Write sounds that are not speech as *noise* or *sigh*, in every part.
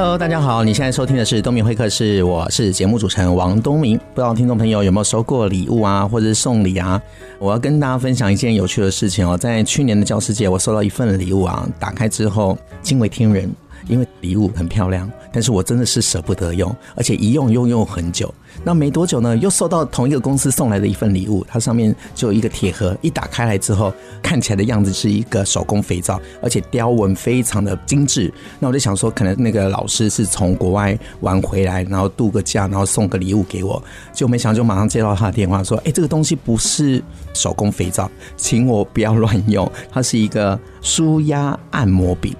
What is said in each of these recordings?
Hello，大家好，你现在收听的是东明会客室，我是节目主持人王东明。不知道听众朋友有没有收过礼物啊，或者是送礼啊？我要跟大家分享一件有趣的事情哦，在去年的教师节，我收到一份礼物啊，打开之后惊为天人。因为礼物很漂亮，但是我真的是舍不得用，而且一用又用很久。那没多久呢，又收到同一个公司送来的一份礼物，它上面就有一个铁盒，一打开来之后，看起来的样子是一个手工肥皂，而且雕纹非常的精致。那我就想说，可能那个老师是从国外玩回来，然后度个假，然后送个礼物给我，就没想到就马上接到他的电话说：“哎，这个东西不是手工肥皂，请我不要乱用，它是一个舒压按摩笔。”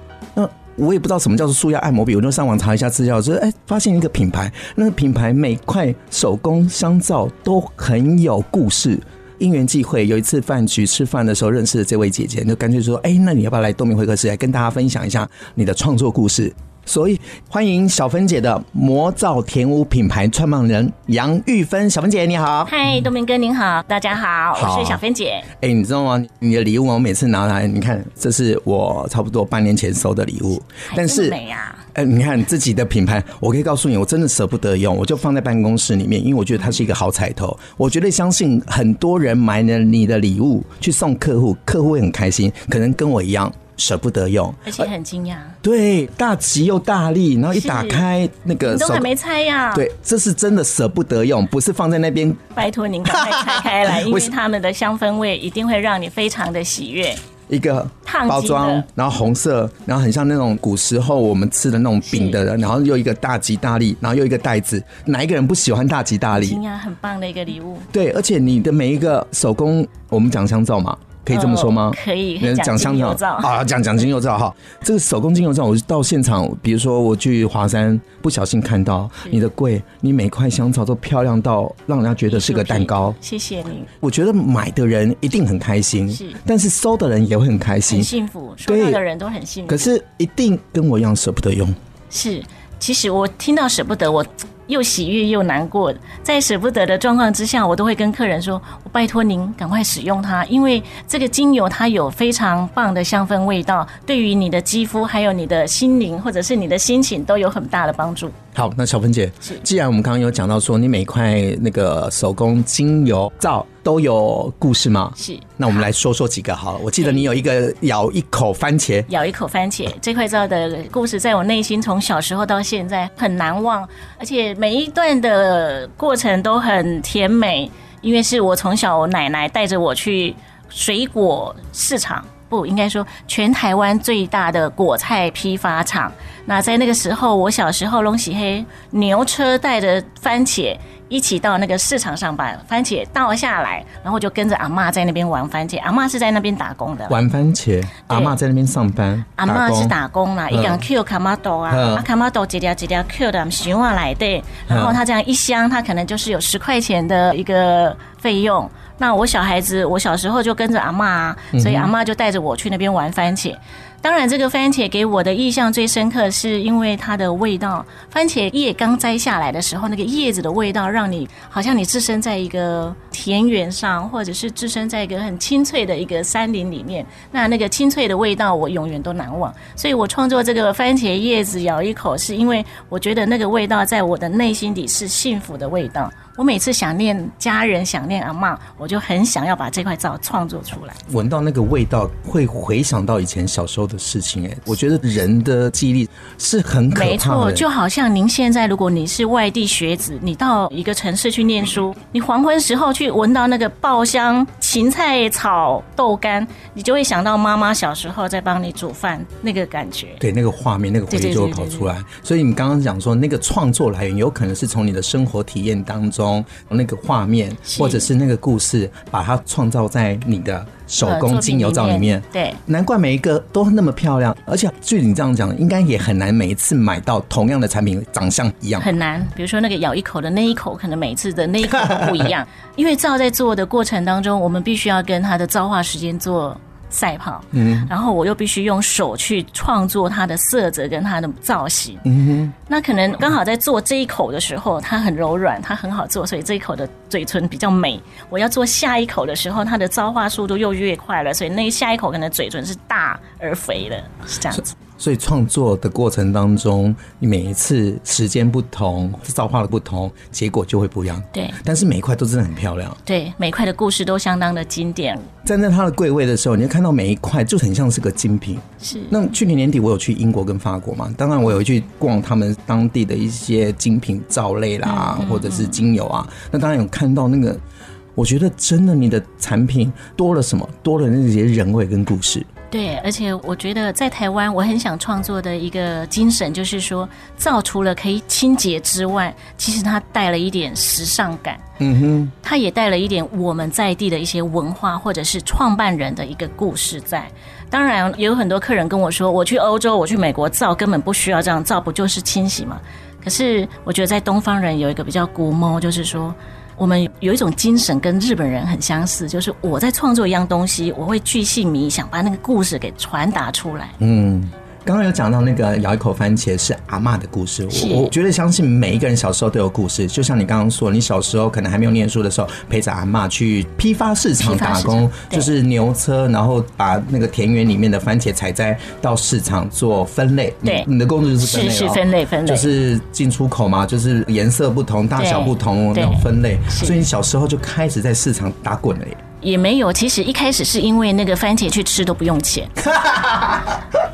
我也不知道什么叫做塑压按摩笔，我就上网查一下资料，就是哎，发现一个品牌，那个品牌每块手工香皂都很有故事。因缘际会，有一次饭局吃饭的时候认识了这位姐姐，就干脆说，哎，那你要不要来东明会客室来跟大家分享一下你的创作故事？所以欢迎小芬姐的魔造甜屋品牌创办人杨玉芬，小芬姐你好，嗨，东明哥您好，大家好，好我是小芬姐。哎、欸，你知道吗？你的礼物我每次拿来，你看，这是我差不多半年前收的礼物，但是美啊！哎、欸，你看自己的品牌，我可以告诉你，我真的舍不得用，我就放在办公室里面，因为我觉得它是一个好彩头。我绝对相信很多人买了你的礼物去送客户，客户会很开心，可能跟我一样。舍不得用，而且很惊讶。对，大吉又大利，然后一打开那个，你都还没拆呀？对，这是真的舍不得用，不是放在那边。拜托您赶快拆开来，*laughs* 因为他们的香氛味一定会让你非常的喜悦。一个包装，然后红色，然后很像那种古时候我们吃的那种饼的，然后又一个大吉大利，然后又一个袋子，哪一个人不喜欢大吉大利？惊讶，很棒的一个礼物。对，而且你的每一个手工，我们讲香皂嘛。可以这么说吗？可以，讲香油皂啊，讲讲精油皂哈。这个手工精油皂，我到现场，比如说我去华山，不小心看到你的柜，你每块香皂都漂亮到让人家觉得是个蛋糕。谢谢你。我觉得买的人一定很开心，是，但是收的人也会很开心，很幸福，收到的人都很幸福。可是一定跟我一样舍不得用。是，其实我听到舍不得我。又喜悦又难过，在舍不得的状况之下，我都会跟客人说：“我拜托您赶快使用它，因为这个精油它有非常棒的香氛味道，对于你的肌肤还有你的心灵或者是你的心情都有很大的帮助。”好，那小芬姐，既然我们刚刚有讲到说你每块那个手工精油皂都有故事吗？是，那我们来说说几个好了。我记得你有一个咬一口番茄，咬一口番茄这块皂的故事，在我内心从小时候到现在很难忘，而且每一段的过程都很甜美，因为是我从小我奶奶带着我去水果市场。不应该说，全台湾最大的果菜批发厂。那在那个时候，我小时候，龙喜黑牛车带着番茄一起到那个市场上，把番茄倒下来，然后就跟着阿嬷在那边玩番茄。阿嬷是在那边打工的，玩番茄。阿嬷在那边上班，阿嬷是打工啦，一样 Q 卡玛豆啊，阿卡玛豆几条几条 Q 的循环来的，然后他这样一箱，他可能就是有十块钱的一个费用。那我小孩子，我小时候就跟着阿嬷啊，所以阿嬷就带着我去那边玩番茄。当然，这个番茄给我的印象最深刻，是因为它的味道。番茄叶刚摘下来的时候，那个叶子的味道，让你好像你置身在一个田园上，或者是置身在一个很清脆的一个山林里面。那那个清脆的味道，我永远都难忘。所以我创作这个番茄叶子咬一口，是因为我觉得那个味道在我的内心里是幸福的味道。我每次想念家人，想念阿妈，我就很想要把这块皂创作出来。闻到那个味道，会回想到以前小时候的事情。哎，我觉得人的记忆力是很可怕的。没错，就好像您现在，如果你是外地学子，你到一个城市去念书，你黄昏时候去闻到那个爆香芹菜炒豆干，你就会想到妈妈小时候在帮你煮饭那个感觉。对，那个画面，那个回忆就会跑出来。所以你刚刚讲说，那个创作来源有可能是从你的生活体验当中。那个画面，或者是那个故事，把它创造在你的手工精油皂里面，对，难怪每一个都那么漂亮，而且据你这样讲，应该也很难每一次买到同样的产品长相一样，很难。比如说那个咬一口的那一口，可能每一次的那一口都不一样，*laughs* 因为皂在做的过程当中，我们必须要跟它的皂化时间做。赛跑，嗯，然后我又必须用手去创作它的色泽跟它的造型，嗯哼，那可能刚好在做这一口的时候，它很柔软，它很好做，所以这一口的嘴唇比较美。我要做下一口的时候，它的造化速度又越快了，所以那下一口可能嘴唇是大而肥的，是这样子。所以创作的过程当中，你每一次时间不同，造化的不同，结果就会不一样。对，但是每一块都真的很漂亮。对，每一块的故事都相当的经典。站在它的柜位的时候，你会看到每一块就很像是个精品。是。那去年年底我有去英国跟法国嘛？当然我有去逛他们当地的一些精品皂类啦，嗯嗯嗯或者是精油啊。那当然有看到那个，我觉得真的你的产品多了什么？多了那些人味跟故事。对，而且我觉得在台湾，我很想创作的一个精神就是说，造除了可以清洁之外，其实它带了一点时尚感。嗯哼，它也带了一点我们在地的一些文化，或者是创办人的一个故事在。当然，也有很多客人跟我说，我去欧洲，我去美国，造根本不需要这样，造不就是清洗吗？可是我觉得在东方人有一个比较古摸，就是说。我们有一种精神跟日本人很相似，就是我在创作一样东西，我会巨细靡，想把那个故事给传达出来。嗯。刚刚有讲到那个咬一口番茄是阿嬷的故事，我我觉得相信每一个人小时候都有故事。就像你刚刚说，你小时候可能还没有念书的时候，陪着阿嬷去批发市场打工，就是牛车，然后把那个田园里面的番茄采摘到市场做分类。对，你的工作就是分类，是是分类分类，就是进出口嘛，就是颜色不同、大小不同，那种分类。所以你小时候就开始在市场打滚了耶。也没有，其实一开始是因为那个番茄去吃都不用钱，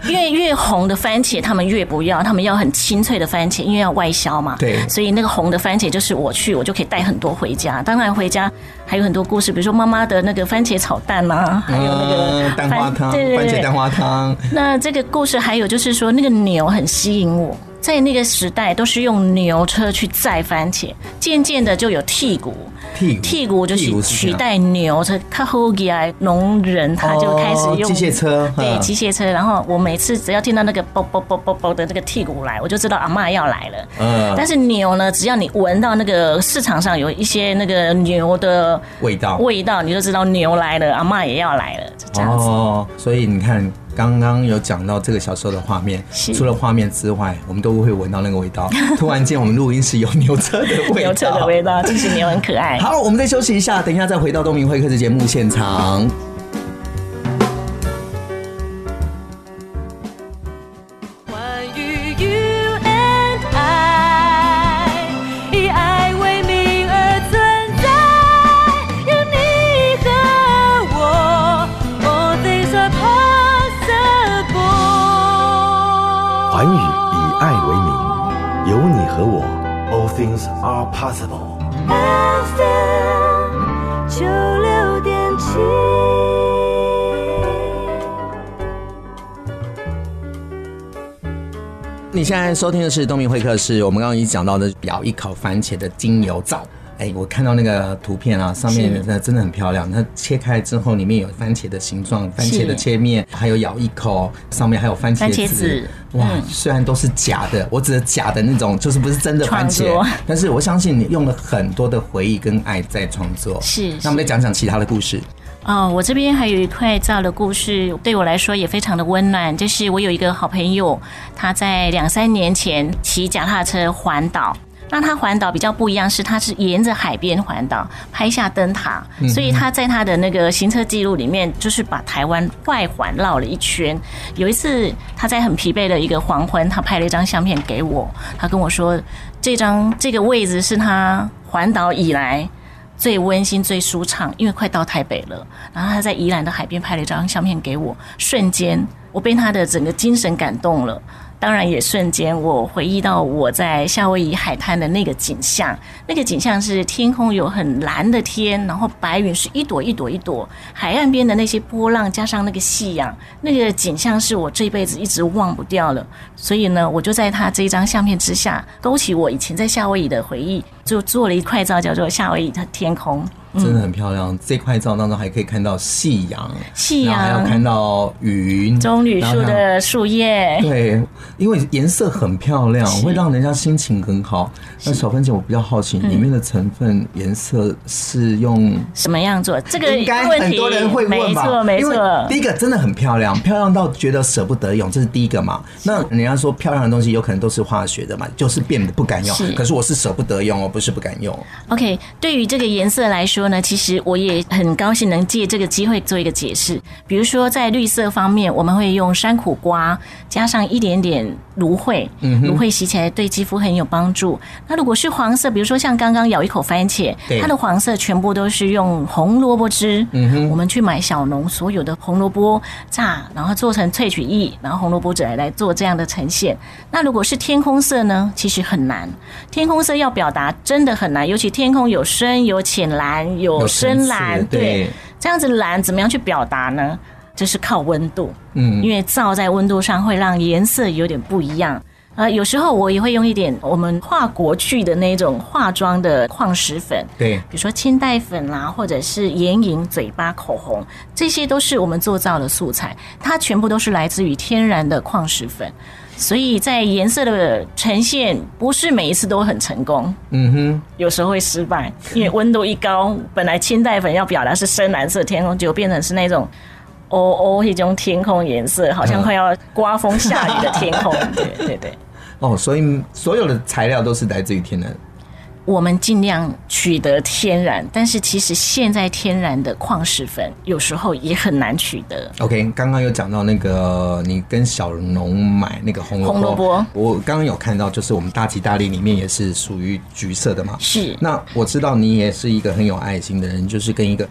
因 *laughs* 为越红的番茄他们越不要，他们要很清脆的番茄，因为要外销嘛。对，所以那个红的番茄就是我去，我就可以带很多回家。当然回家还有很多故事，比如说妈妈的那个番茄炒蛋啊，还有那个蛋花汤，对对对，番茄蛋花汤。那这个故事还有就是说，那个牛很吸引我。在那个时代，都是用牛车去载番茄，渐渐的就有剔骨，剔骨就是取代牛车。他后来农人他就开始用机械车，对机械车。然后我每次只要听到那个啵啵啵啵啵的那个剔骨来，我就知道阿嬷要来了。嗯，但是牛呢，只要你闻到那个市场上有一些那个牛的味道，味道你就知道牛来了，阿嬷也要来了，就这样子。哦，所以你看。刚刚有讲到这个小时候的画面，除了画面之外，我们都会闻到那个味道。*laughs* 突然间，我们录音室有牛车的味道，牛车的味道，其实牛很可爱。好，我们再休息一下，等一下再回到东明会客室节目现场。Possible. FM 九六点七。你现在收听的是东明会客室，我们刚刚已经讲到的咬一口番茄的精油皂。哎，我看到那个图片啊，上面那真的很漂亮。它切开之后，里面有番茄的形状，番茄的切面，还有咬一口，上面还有番茄籽。籽哇，虽然都是假的，我指的假的那种，就是不是真的番茄。但是我相信你用了很多的回忆跟爱在创作。是。那我们再讲讲其他的故事。哦，我这边还有一块皂的故事，对我来说也非常的温暖。就是我有一个好朋友，他在两三年前骑脚踏车环岛。那他环岛比较不一样，是他是沿着海边环岛，拍下灯塔，所以他在他的那个行车记录里面，就是把台湾外环绕了一圈。有一次他在很疲惫的一个黄昏，他拍了一张相片给我，他跟我说，这张这个位置是他环岛以来最温馨、最舒畅，因为快到台北了。然后他在宜兰的海边拍了一张相片给我，瞬间我被他的整个精神感动了。当然，也瞬间我回忆到我在夏威夷海滩的那个景象。那个景象是天空有很蓝的天，然后白云是一朵一朵一朵，海岸边的那些波浪加上那个夕阳，那个景象是我这辈子一直忘不掉了。所以呢，我就在他这张相片之下，勾起我以前在夏威夷的回忆，就做了一块皂叫做《夏威夷的天空》。真的很漂亮。嗯、这块照当中还可以看到夕阳，夕阳还要看到云，棕榈树的树叶。对，因为颜色很漂亮，会让人家心情很好。那小芬姐，我比较好奇，里面的成分颜色是用什么样做？这个应该很多人会问吧？没错，没错。第一个真的很漂亮，漂亮到觉得舍不得用，这是第一个嘛。那人家说漂亮的东西有可能都是化学的嘛，就是变得不敢用。可是我是舍不得用，哦不是不敢用。OK，对于这个颜色来说呢，其实我也很高兴能借这个机会做一个解释。比如说在绿色方面，我们会用山苦瓜加上一点点芦荟，芦荟洗起来对肌肤很有帮助。那如果是黄色，比如说像刚刚咬一口番茄，它的黄色全部都是用红萝卜汁。嗯哼，我们去买小农所有的红萝卜榨，然后做成萃取液，然后红萝卜汁来来做这样的呈现。那如果是天空色呢？其实很难，天空色要表达真的很难，尤其天空有深有浅蓝有深蓝，对，这样子蓝怎么样去表达呢？就是靠温度，嗯，因为照在温度上会让颜色有点不一样。呃，有时候我也会用一点我们化国去的那种化妆的矿石粉，对，比如说清代粉啦，或者是眼影、嘴巴、口红，这些都是我们做造的素材，它全部都是来自于天然的矿石粉，所以在颜色的呈现不是每一次都很成功，嗯哼，有时候会失败，因为温度一高，本来清代粉要表达是深蓝色天空，就变成是那种。哦哦，一种天空颜色，好像快要刮风下雨的天空。对 *laughs* 对对。哦，所以所有的材料都是来自于天然。我们尽量取得天然，但是其实现在天然的矿石粉有时候也很难取得。OK，刚刚有讲到那个你跟小农买那个红萝卜，红萝卜，我刚刚有看到，就是我们大吉大利里面也是属于橘色的嘛。是。那我知道你也是一个很有爱心的人，就是跟一个。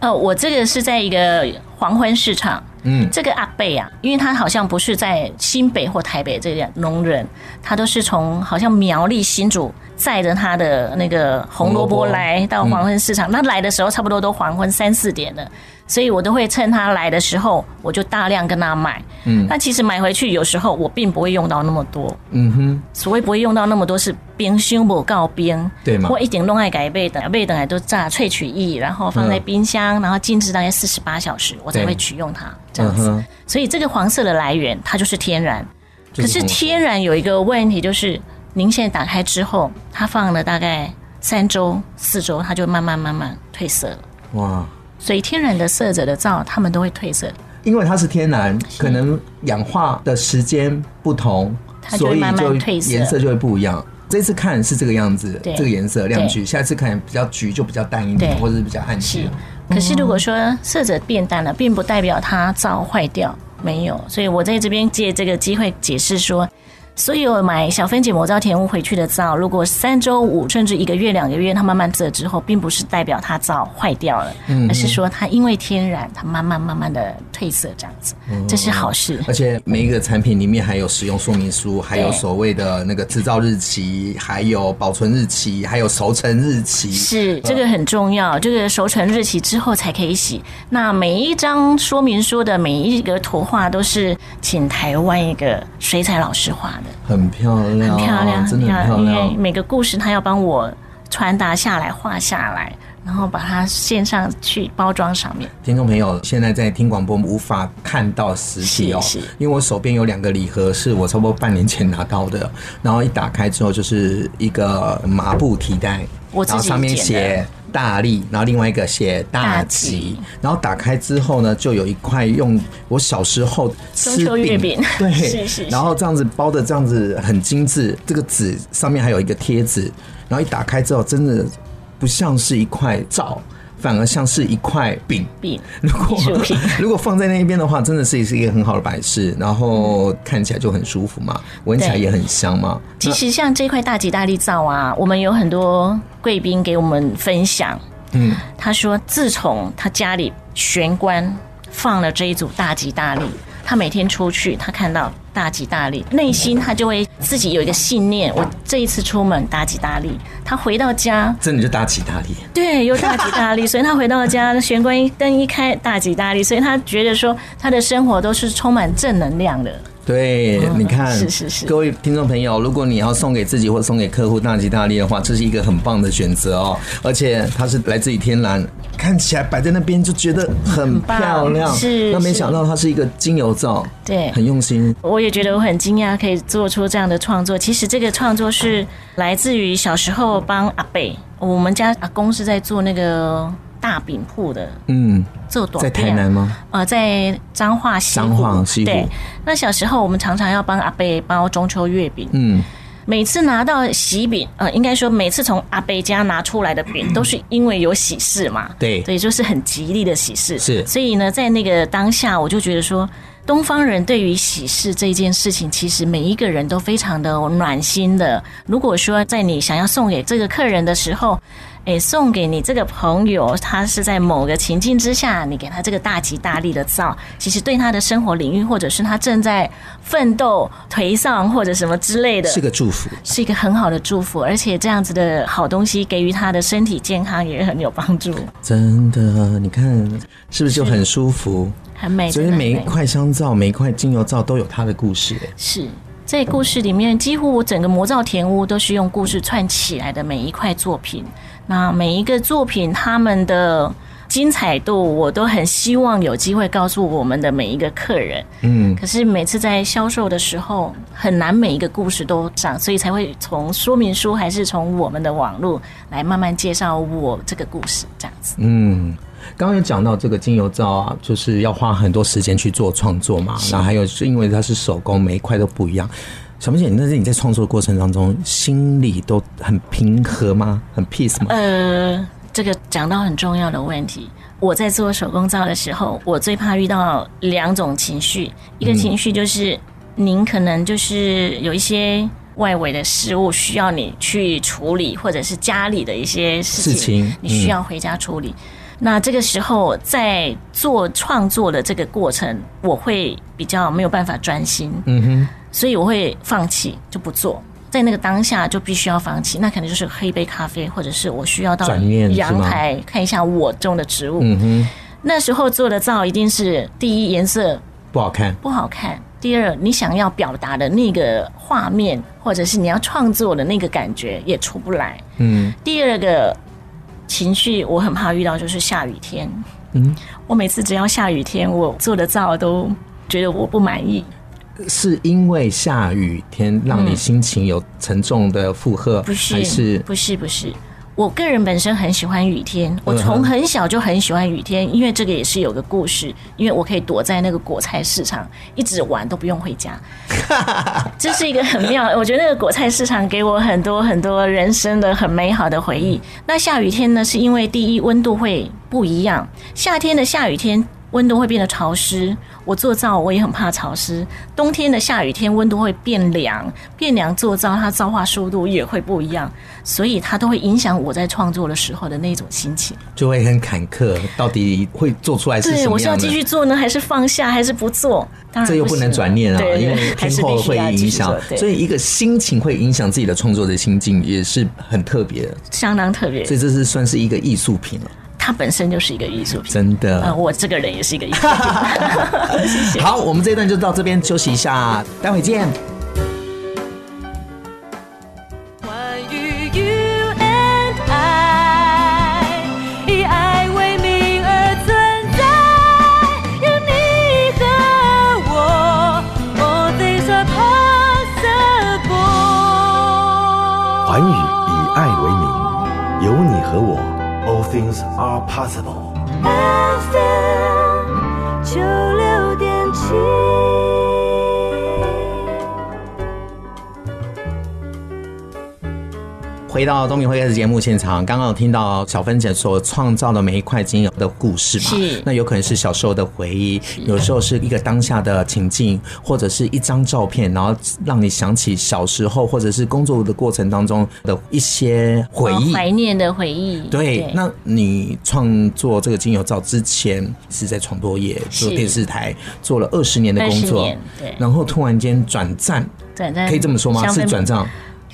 呃，我这个是在一个黄昏市场，嗯，这个阿贝啊，因为他好像不是在新北或台北这样农人，他都是从好像苗栗新竹载着他的那个红萝卜来到黄昏市场，那来的时候差不多都黄昏三四点了。所以我都会趁他来的时候，我就大量跟他买。嗯，那其实买回去有时候我并不会用到那么多。嗯哼，所谓不会用到那么多是冰箱不告冰，对吗？我一点弄爱改备等，备等来都榨萃取液，然后放在冰箱，然后静置大概四十八小时，我才会取用它这样子。所以这个黄色的来源它就是天然，可是天然有一个问题就是，您现在打开之后，它放了大概三周四周，它就慢慢慢慢褪色了。哇！所以天然的色泽的皂，它们都会褪色，因为它是天然，可能氧化的时间不同，它就会慢慢褪色，颜色就会不一样。这次看是这个样子，这个颜色亮橘，下次看比较橘就比较淡一点，或者是比较暗橘。可是如果说色泽变淡了，并不代表它皂坏掉，没有。所以我在这边借这个机会解释说。所以我买小分解魔造甜物回去的皂，如果三周五甚至一个月两个月，它慢慢色之后，并不是代表它皂坏掉了，而是说它因为天然，它慢慢慢慢的褪色这样子，这是好事。而且每一个产品里面还有使用说明书，还有所谓的那个制造日期，还有保存日期，还有熟成日期。是这个很重要，这个熟成日期之后才可以洗。那每一张说明书的每一个图画都是请台湾一个水彩老师画的。很漂亮，很漂亮，真的很漂亮。因为每个故事他要帮我传达下来、画下来，然后把它线上去包装上面。听众朋友，现在在听广播无法看到实体哦，因为我手边有两个礼盒，是我差不多半年前拿到的，然后一打开之后就是一个麻布提袋，然后上面写。大力，然后另外一个写大吉，然后打开之后呢，就有一块用我小时候吃饼，*laughs* 对，是是，然后这样子包的这样子很精致，这个纸上面还有一个贴纸，然后一打开之后，真的不像是一块皂。反而像是一块饼。饼，如果 *laughs* 如果放在那边的话，真的是是一个很好的摆饰，然后看起来就很舒服嘛，闻起来也很香嘛。其实像这块大吉大利皂啊，我们有很多贵宾给我们分享，嗯，他说自从他家里玄关放了这一组大吉大利。他每天出去，他看到大吉大利，内心他就会自己有一个信念：我这一次出门大吉大利。他回到家，真的就大吉大利。对，又大吉大利。*laughs* 所以他回到家，玄关一灯一开，大吉大利。所以他觉得说，他的生活都是充满正能量的。对，你看，是是是，各位听众朋友，如果你要送给自己或送给客户大吉大利的话，这是一个很棒的选择哦。而且它是来自于天然，看起来摆在那边就觉得很漂亮。是，那没想到它是一个精油皂，对，很用心。我也觉得我很惊讶，可以做出这样的创作。其实这个创作是来自于小时候帮阿贝，我们家阿公是在做那个。大饼铺的，嗯，做短在台南吗？呃，在彰化西彰化西湖。对，那小时候我们常常要帮阿伯包中秋月饼，嗯，每次拿到喜饼，呃，应该说每次从阿伯家拿出来的饼，都是因为有喜事嘛，对，所以就是很吉利的喜事，是。所以呢，在那个当下，我就觉得说，东方人对于喜事这件事情，其实每一个人都非常的暖心的。如果说在你想要送给这个客人的时候，诶，送给你这个朋友，他是在某个情境之下，你给他这个大吉大利的皂，其实对他的生活领域，或者是他正在奋斗、颓丧或者什么之类的，是个祝福，是一个很好的祝福。而且这样子的好东西，给予他的身体健康也很有帮助。真的，你看是不是就很舒服、很美？所以每一块香皂、每一块精油皂都有它的故事。是。在故事里面，几乎我整个魔皂田屋都是用故事串起来的每一块作品。那每一个作品，他们的精彩度，我都很希望有机会告诉我们的每一个客人。嗯，可是每次在销售的时候，很难每一个故事都上，所以才会从说明书还是从我们的网络来慢慢介绍我这个故事，这样子。嗯。刚刚有讲到这个精油皂啊，就是要花很多时间去做创作嘛。然后还有是因为它是手工，每一块都不一样。小明姐，那是你在创作的过程当中，心里都很平和吗？很 peace 吗？呃，这个讲到很重要的问题。我在做手工皂的时候，我最怕遇到两种情绪。一个情绪就是，您可能就是有一些外围的事物需要你去处理，或者是家里的一些事情，你需要回家处理。那这个时候，在做创作的这个过程，我会比较没有办法专心，嗯哼，所以我会放弃，就不做。在那个当下，就必须要放弃。那可能就是喝一杯咖啡，或者是我需要到阳台看一下我种的植物。嗯哼，那时候做的皂一定是第一颜色不好看，不好看。第二，你想要表达的那个画面，或者是你要创作的那个感觉也出不来。嗯，第二个。情绪我很怕遇到，就是下雨天。嗯，我每次只要下雨天，我做的皂都觉得我不满意。是因为下雨天让你心情有沉重的负荷？不是，还是不是不是。我个人本身很喜欢雨天，我从很小就很喜欢雨天，因为这个也是有个故事，因为我可以躲在那个果菜市场一直玩都不用回家，*laughs* 这是一个很妙。我觉得那个果菜市场给我很多很多人生的很美好的回忆。那下雨天呢，是因为第一温度会不一样，夏天的下雨天。温度会变得潮湿，我做皂我也很怕潮湿。冬天的下雨天温度会变凉，变凉做皂它皂化速度也会不一样，所以它都会影响我在创作的时候的那种心情，就会很坎坷。到底会做出来是什么样？对，我是要继续做呢，还是放下，还是不做？当然不，这又不能转念啊，因为天后会影响，所以一个心情会影响自己的创作的心境，也是很特别的，相当特别。所以这是算是一个艺术品了。它本身就是一个艺术品，真的。呃，我这个人也是一个艺术品。*laughs* 谢谢。好，我们这一段就到这边休息一下，待会见。Are possible. 回到东明会客室节目现场，刚刚有听到小芬姐所创造的每一块精油的故事嘛？是。那有可能是小时候的回忆，有时候是一个当下的情境，或者是一张照片，然后让你想起小时候或者是工作的过程当中的一些回忆，怀念的回忆。对。那你创作这个精油皂之前是在传播业做电视台做了二十年的工作，对。然后突然间转战，转战可以这么说吗？是转战。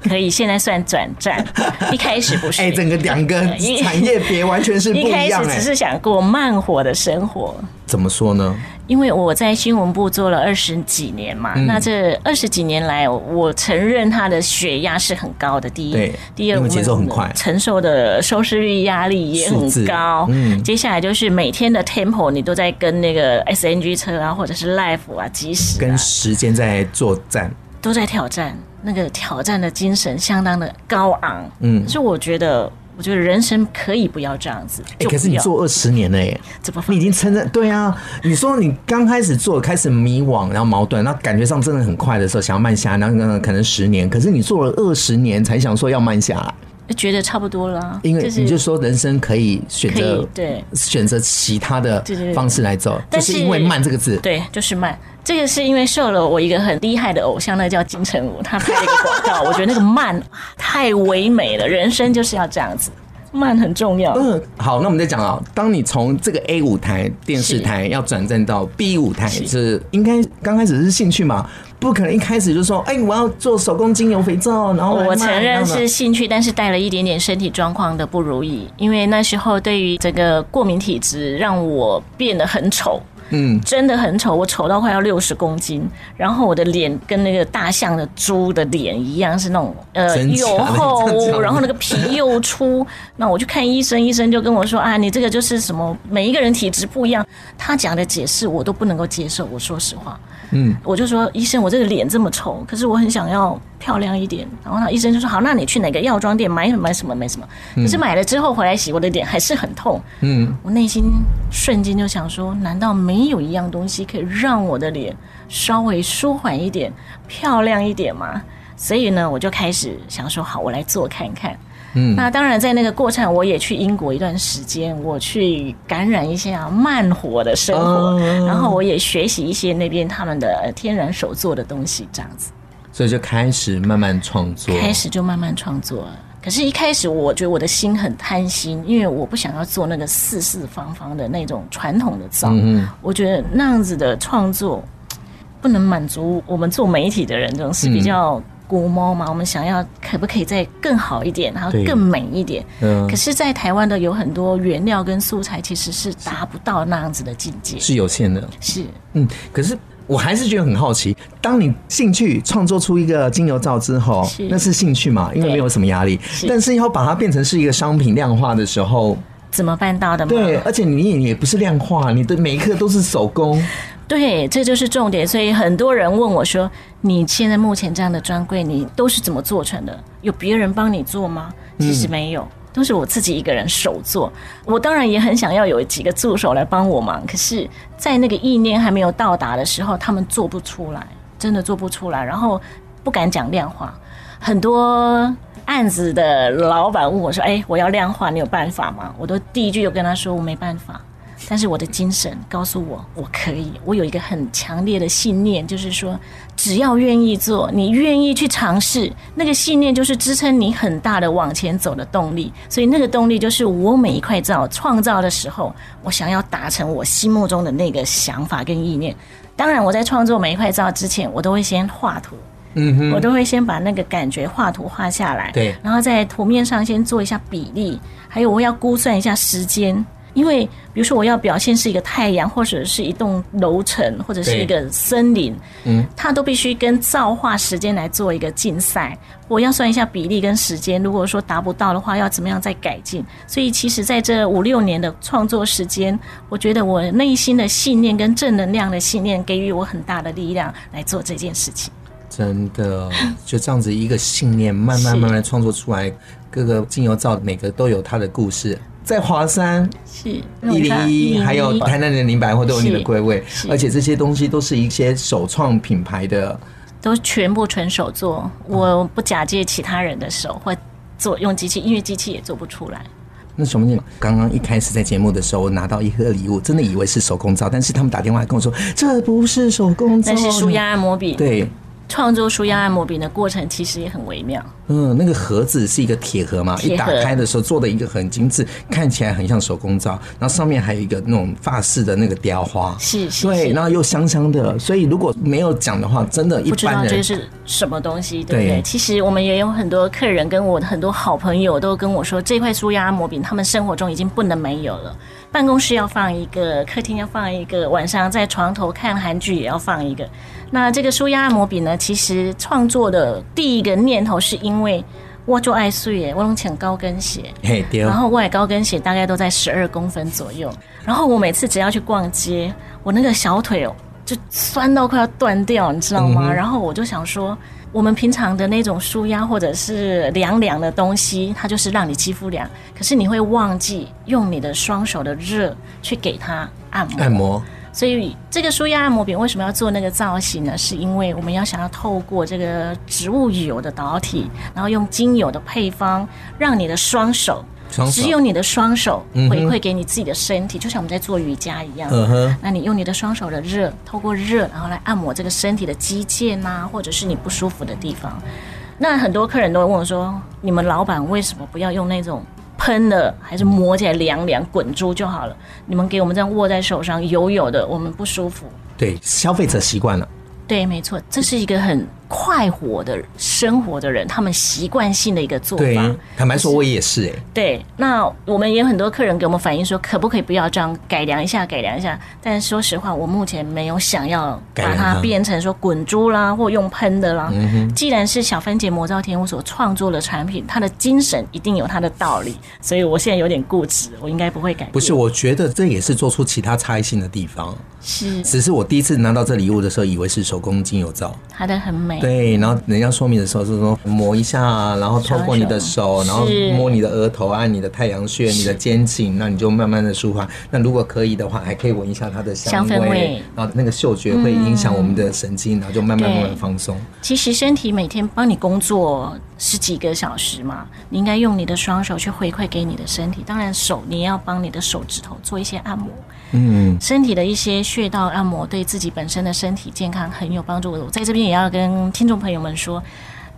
可以，现在算转战。*laughs* 一开始不是，哎、欸，整个两个产业别完全是不一样。一开始只是想过慢活的生活。怎么说呢？因为我在新闻部做了二十几年嘛，嗯、那这二十几年来，我承认他的血压是很高的。第一，第二，节奏很快，承受的收视率压力也很高。嗯，接下来就是每天的 tempo，你都在跟那个 SNG 车啊，或者是 life 啊，及时、啊、跟时间在作战，都在挑战，那个挑战的精神相当的高昂。嗯，所以我觉得。我觉得人生可以不要这样子。哎、欸，可是你做二十年了耶，怎么？你已经承认对啊？你说你刚开始做，开始迷惘，然后矛盾，那感觉上真的很快的时候，想要慢下来，然后可能十年，可是你做了二十年才想说要慢下来，觉得差不多了。因为你就说人生可以选择，对，选择其他的方式来走，就是因为慢这个字，对，就是慢。这个是因为受了我一个很厉害的偶像，那个叫金城武，他拍了一个广告，*laughs* 我觉得那个慢太唯美了，人生就是要这样子。慢很重要。嗯，好，那我们再讲啊。当你从这个 A 舞台电视台要转战到 B 舞台，是，是应该刚开始是兴趣嘛？不可能一开始就说，哎、欸，我要做手工精油肥皂，然后我承认是兴趣，但是带了一点点身体状况的不如意，因为那时候对于这个过敏体质，让我变得很丑。嗯，真的很丑，我丑到快要六十公斤，然后我的脸跟那个大象的猪的脸一样，是那种呃又厚，*laughs* 然后那个皮又粗。那我去看医生，医生就跟我说啊，你这个就是什么，每一个人体质不一样，他讲的解释我都不能够接受。我说实话。嗯，我就说医生，我这个脸这么丑，可是我很想要漂亮一点。然后那医生就说好，那你去哪个药妆店买买什么买什么。可是买了之后回来洗，我的脸还是很痛。嗯，我内心瞬间就想说，难道没有一样东西可以让我的脸稍微舒缓一点、漂亮一点吗？所以呢，我就开始想说，好，我来做看看。嗯，那当然，在那个过程，我也去英国一段时间，我去感染一下慢活的生活，然后我也学习一些那边他们的天然手做的东西，这样子。所以就开始慢慢创作，开始就慢慢创作。可是，一开始我觉得我的心很贪心，因为我不想要做那个四四方方的那种传统的造。嗯，我觉得那样子的创作不能满足我们做媒体的人，这种是比较。古猫嘛，我们想要可不可以再更好一点，然后更美一点？嗯。可是，在台湾的有很多原料跟素材，其实是达不到那样子的境界，是有限的。是，嗯。可是，我还是觉得很好奇，当你兴趣创作出一个精油皂之后，是那是兴趣嘛？因为没有什么压力。但是要把它变成是一个商品量化的时候，怎么办到的吗？对，而且你也也不是量化，你的每一颗都是手工。对，这就是重点。所以很多人问我说：“你现在目前这样的专柜，你都是怎么做成的？有别人帮你做吗？”其实没有，嗯、都是我自己一个人手做。我当然也很想要有几个助手来帮我忙，可是，在那个意念还没有到达的时候，他们做不出来，真的做不出来。然后不敢讲量化，很多案子的老板问我说：“哎，我要量化，你有办法吗？”我都第一句就跟他说：“我没办法。”但是我的精神告诉我，我可以。我有一个很强烈的信念，就是说，只要愿意做，你愿意去尝试，那个信念就是支撑你很大的往前走的动力。所以那个动力就是我每一块皂创造的时候，我想要达成我心目中的那个想法跟意念。当然，我在创作每一块皂之前，我都会先画图，嗯哼，我都会先把那个感觉画图画下来，对，然后在图面上先做一下比例，还有我要估算一下时间。因为，比如说，我要表现是一个太阳，或者是一栋楼层，或者是一个森林，嗯，它都必须跟造化时间来做一个竞赛。我要算一下比例跟时间，如果说达不到的话，要怎么样再改进？所以，其实在这五六年的创作时间，我觉得我内心的信念跟正能量的信念，给予我很大的力量来做这件事情。真的，就这样子一个信念，慢慢慢慢创作出来，各个精油皂每个都有它的故事。在华山是一零一，还有台南的林百货都有你的柜位，而且这些东西都是一些首创品牌的，都全部纯手做，我不假借其他人的手或做用机器，因为机器也做不出来。那什么？你刚刚一开始在节目的时候，我拿到一盒礼物，真的以为是手工皂，但是他们打电话跟我说，这不是手工皂，那是舒压按摩笔。对，创作舒压按摩笔的过程其实也很微妙。嗯，那个盒子是一个铁盒嘛，一打开的时候做的一个很精致，看起来很像手工皂，然后上面还有一个那种发饰的那个雕花，是，是，对，然后又香香的，所以如果没有讲的话，真的一般人不知道这是什么东西，对不对？对，其实我们也有很多客人跟我的很多好朋友都跟我说，这块舒压按摩饼他们生活中已经不能没有了，办公室要放一个，客厅要放一个，晚上在床头看韩剧也要放一个。那这个舒压按摩饼呢，其实创作的第一个念头是因为我就爱睡耶，我用浅高跟鞋，然后我的高跟鞋大概都在十二公分左右，然后我每次只要去逛街，我那个小腿哦就酸到快要断掉，你知道吗？然后我就想说，我们平常的那种舒压或者是凉凉的东西，它就是让你肌肤凉，可是你会忘记用你的双手的热去给它按摩。按摩。所以这个舒压按摩饼为什么要做那个造型呢？是因为我们要想要透过这个植物油的导体，然后用精油的配方，让你的双手，只有你的双手回馈给你自己的身体，嗯、就像我们在做瑜伽一样。嗯。那你用你的双手的热，透过热，然后来按摩这个身体的肌腱呐、啊，或者是你不舒服的地方。那很多客人都会问我说：“你们老板为什么不要用那种？”喷的还是摸起来凉凉滚珠就好了。你们给我们这样握在手上，油油的，我们不舒服。对，消费者习惯了。对，没错，这是一个很快活的生活的人，他们习惯性的一个做法。对，坦白说，我也是哎、欸。对，那我们也有很多客人给我们反映说，可不可以不要这样改良一下，改良一下？但说实话，我目前没有想要把它变成说滚珠啦，或用喷的啦。既然是小番茄魔造天我所创作的产品，它的精神一定有它的道理，所以我现在有点固执，我应该不会改。不是，我觉得这也是做出其他差异性的地方。是，只是我第一次拿到这礼物的时候，以为是手工精油皂，它的很美。对，然后人家说明的时候是说抹一下，然后透过你的手，然后摸你的额头，按你的太阳穴、你的肩颈，那你就慢慢的舒缓。那如果可以的话，还可以闻一下它的香味，味然后那个嗅觉会影响我们的神经，嗯、然后就慢慢慢慢放松。其实身体每天帮你工作十几个小时嘛，你应该用你的双手去回馈给你的身体。当然手你也要帮你的手指头做一些按摩。嗯，身体的一些穴道按摩对自己本身的身体健康很有帮助。我在这边也要跟听众朋友们说，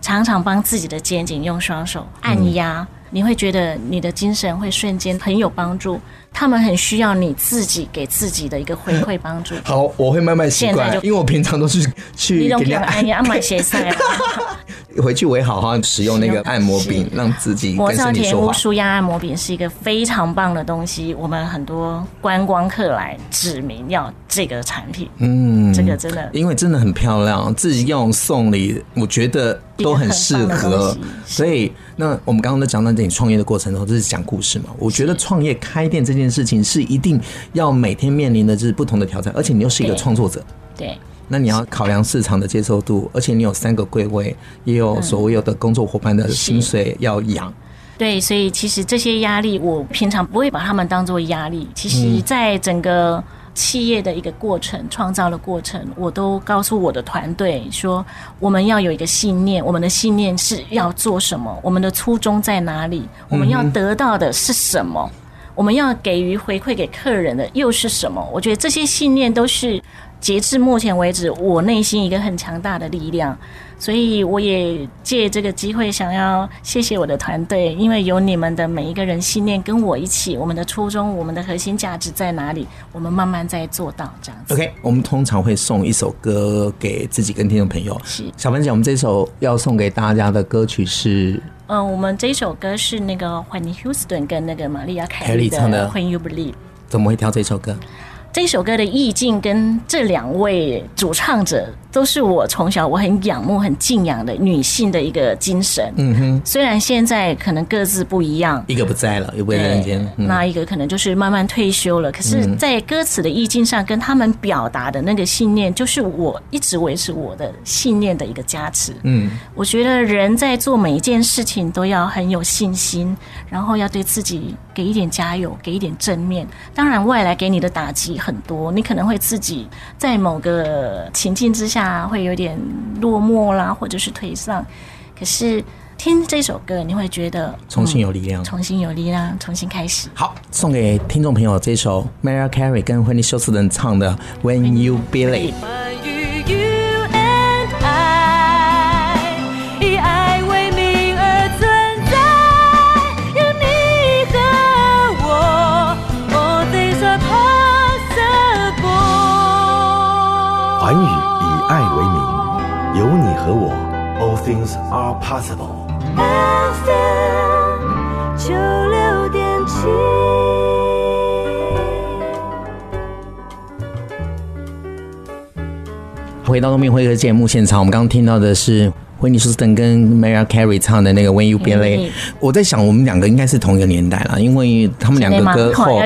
常常帮自己的肩颈用双手按压，你会觉得你的精神会瞬间很有帮助。他们很需要你自己给自己的一个回馈帮助。*laughs* 好，我会慢慢习惯，因为我平常都是 *laughs* 去给人家按压、按鞋塞。*laughs* 回去我也好好使用那个按摩饼，让自己跟身体说话。魔造天屋舒压按摩饼是一个非常棒的东西，我们很多观光客来指明要这个产品。嗯，这个真的，因为真的很漂亮，自己用送礼，我觉得都很适合。所以，那我们刚刚都讲到你创业的过程中，这是讲故事嘛？我觉得创业开店这件事情是一定要每天面临的就是不同的挑战，而且你又是一个创作者。对。对那你要考量市场的接受度，而且你有三个柜位，也有所有的工作伙伴的薪水要养。对，所以其实这些压力，我平常不会把他们当做压力。其实，在整个企业的一个过程、创造的过程，我都告诉我的团队说，我们要有一个信念，我们的信念是要做什么，我们的初衷在哪里，我们要得到的是什么，我们要给予回馈给客人的又是什么？我觉得这些信念都是。截至目前为止，我内心一个很强大的力量，所以我也借这个机会想要谢谢我的团队，因为有你们的每一个人信念跟我一起，我们的初衷、我们的核心价值在哪里，我们慢慢在做到这样子。OK，我们通常会送一首歌给自己跟听众朋友。是小芬姐，我们这首要送给大家的歌曲是，嗯，我们这首歌是那个 Whitney Houston 跟那个玛丽亚凯莉唱的 When You Believe。怎么会挑这首歌？这首歌的意境跟这两位主唱者，都是我从小我很仰慕、很敬仰的女性的一个精神。嗯哼，虽然现在可能各自不一样，一个不在了，又不在人间，嗯、那一个可能就是慢慢退休了。可是，在歌词的意境上，跟他们表达的那个信念，就是我一直维持我的信念的一个加持。嗯，我觉得人在做每一件事情都要很有信心，然后要对自己给一点加油，给一点正面。当然，外来给你的打击很多，你可能会自己在某个情境之下。啊，会有点落寞啦，或者是颓丧，可是听这首歌，你会觉得重新有力量，重新有力量，重新开始。好，送给听众朋友这首 Mariah Carey 跟惠妮休斯顿唱的《When You Believe》。环宇。Are possible. FM 九六点七。回到东明会客节目现场，我们刚刚听到的是。惠妮休斯顿跟 Mariah Carey 唱的那个 When You Be Late，我在想我们两个应该是同一个年代了，因为他们两个歌后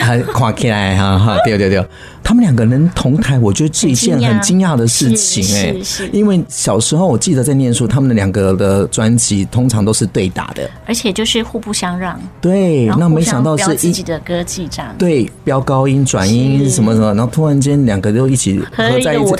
还跨起来哈哈，对对对，他们两个人同台，我觉得是一件很惊讶。的事情哎，因为小时候我记得在念书，他们两个的专辑通常都是对打的，而且就是互不相让。对，那没想到是自己的歌技这样，对，飙高音、转音什么什么，然后突然间两个就一起合在一起，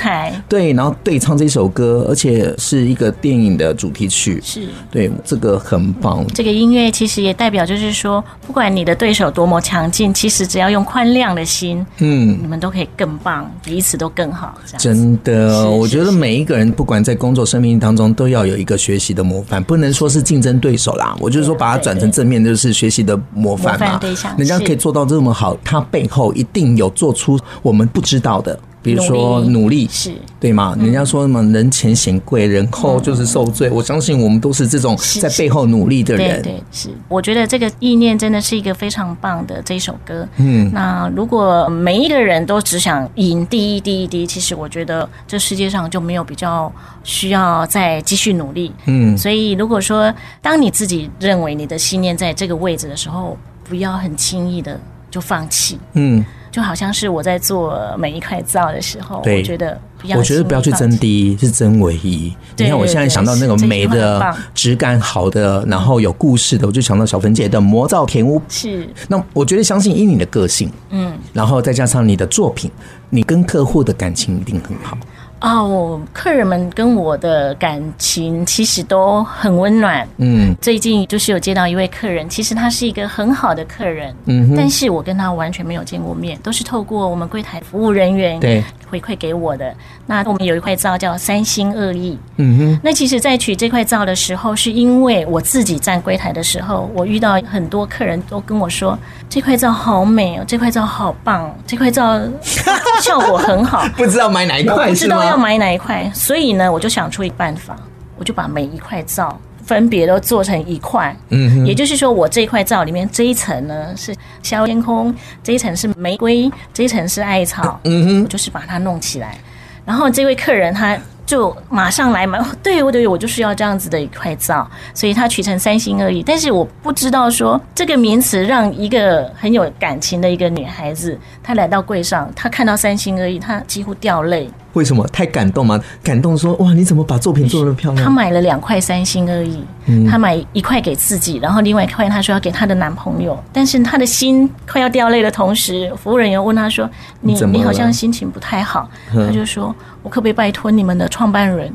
对，然后对唱这首歌，而且是一个。电影的主题曲。是。对，这个很棒。这个音乐其实也代表，就是说，不管你的对手多么强劲，其实只要用宽亮的心，嗯，你们都可以更棒，彼此都更好。真的，我觉得每一个人，不管在工作生命当中，都要有一个学习的模范，不能说是竞争对手啦。我就是说，把它转成正面，就是学习的模范嘛。人家可以做到这么好，他背后一定有做出我们不知道的。比如说努力是对吗？人家说什么人前显贵，人后就是受罪。我相信我们都是这种在背后努力的人。对，是。我觉得这个意念真的是一个非常棒的这一首歌。嗯，那如果每一个人都只想赢第一、第一、第一，其实我觉得这世界上就没有比较需要再继续努力。嗯，所以如果说当你自己认为你的信念在这个位置的时候，不要很轻易的就放弃。嗯。就好像是我在做每一块皂的时候，我觉得不要，我觉得不要去争第一，是争唯一。你看，我现在想到那个美的、质感好的，然后有故事的，我就想到小芬姐的魔皂甜屋。是，那我觉得相信以你的个性，嗯，然后再加上你的作品，你跟客户的感情一定很好。哦，客人们跟我的感情其实都很温暖。嗯，最近就是有接到一位客人，其实他是一个很好的客人，嗯，但是我跟他完全没有见过面，都是透过我们柜台服务人员对回馈给我的。那我们有一块皂叫三心二意，嗯哼。那其实，在取这块皂的时候，是因为我自己站柜台的时候，我遇到很多客人都跟我说，这块皂好美哦，这块皂好棒，这块皂 *laughs* 效果很好，不知道买哪一块是道？要买哪一块，所以呢，我就想出一个办法，我就把每一块皂分别都做成一块。嗯哼，也就是说，我这一块皂里面这一层呢是小天空，这一层是玫瑰，这一层是艾草。嗯哼，我就是把它弄起来。然后这位客人他。就马上来买，*laughs* 对，我对，我就是要这样子的一块皂，所以他取成三心二意。但是我不知道说这个名词让一个很有感情的一个女孩子，她来到柜上，她看到三心二意，她几乎掉泪。为什么？太感动吗？感动说哇，你怎么把作品做得那么漂亮？她买了两块三星而已，她买一块给自己，然后另外一块她说要给她的男朋友。但是她的心快要掉泪的同时，服务人员问她说：“你你好像心情不太好。”她就说。我可不可以拜托你们的创办人，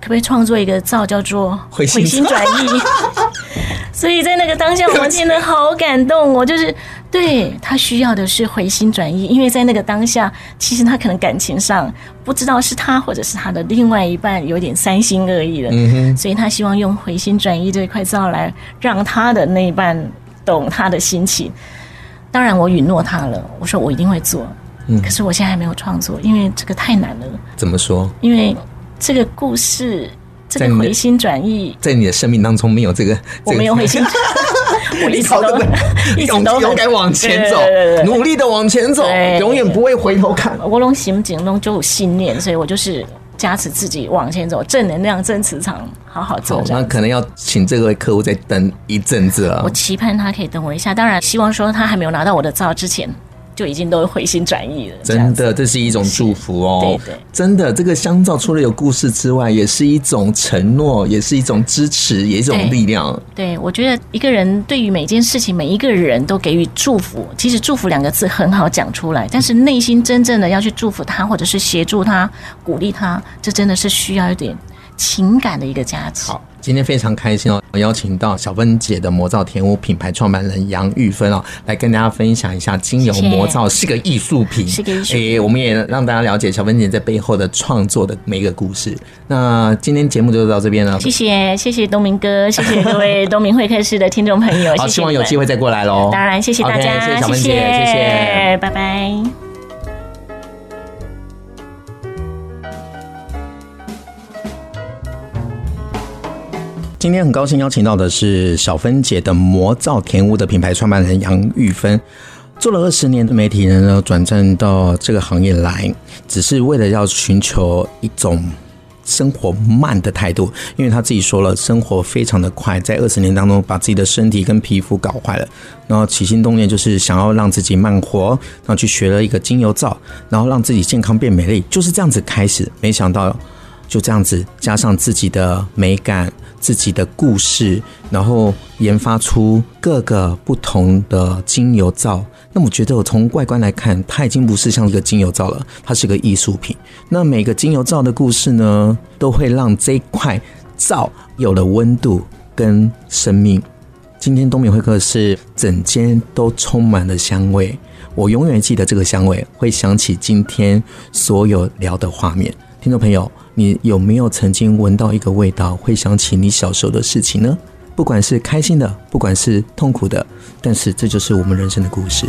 可不可以创作一个照叫做“回心转意”？*laughs* 所以在那个当下，我听得 *laughs* 好感动。我就是对他需要的是回心转意，因为在那个当下，其实他可能感情上不知道是他或者是他的另外一半有点三心二意了，所以他希望用回心转意这一块皂来让他的那一半懂他的心情。当然，我允诺他了，我说我一定会做。嗯，可是我现在还没有创作，因为这个太难了。怎么说？因为这个故事，这个回心转意，在你的生命当中没有这个。我没有回心转意，*laughs* 我一直都一直都 *laughs* 勇敢往前走，努力的往前走，永远不会回头看。我拢心境中就有信念，所以我就是加持自己往前走，正能量、正磁场，好好做。那可能要请这位客户再等一阵子了。我期盼他可以等我一下，当然希望说他还没有拿到我的照之前。就已经都回心转意了，真的，这是一种祝福哦。对对，真的，这个香皂除了有故事之外，也是一种承诺，也是一种支持，也是一种力量。对，对，我觉得一个人对于每件事情，每一个人都给予祝福。其实“祝福”两个字很好讲出来，但是内心真正的要去祝福他，或者是协助他、鼓励他，这真的是需要一点情感的一个加持。好。今天非常开心哦，我邀请到小芬姐的魔造甜屋品牌创办人杨玉芬哦，来跟大家分享一下精油魔造是个艺术品。是个艺术。诶，我们也让大家了解小芬姐在背后的创作的每一个故事。那今天节目就到这边了。谢谢，谢谢东明哥，谢谢各位东明会客室的听众朋友。*laughs* 好，希望有机会再过来喽。当然，谢谢大家，okay, 谢谢小芬姐，谢谢，谢谢，拜拜。今天很高兴邀请到的是小芬姐的魔造甜屋的品牌创办人杨玉芬。做了二十年的媒体人呢，转战到这个行业来，只是为了要寻求一种生活慢的态度。因为他自己说了，生活非常的快，在二十年当中把自己的身体跟皮肤搞坏了，然后起心动念就是想要让自己慢活，然后去学了一个精油皂，然后让自己健康变美丽，就是这样子开始。没想到就这样子加上自己的美感。自己的故事，然后研发出各个不同的精油皂。那我觉得，我从外观来看，它已经不是像一个精油皂了，它是个艺术品。那每个精油皂的故事呢，都会让这块皂有了温度跟生命。今天东明会客室整间都充满了香味，我永远记得这个香味，会想起今天所有聊的画面。听众朋友。你有没有曾经闻到一个味道，会想起你小时候的事情呢？不管是开心的，不管是痛苦的，但是这就是我们人生的故事。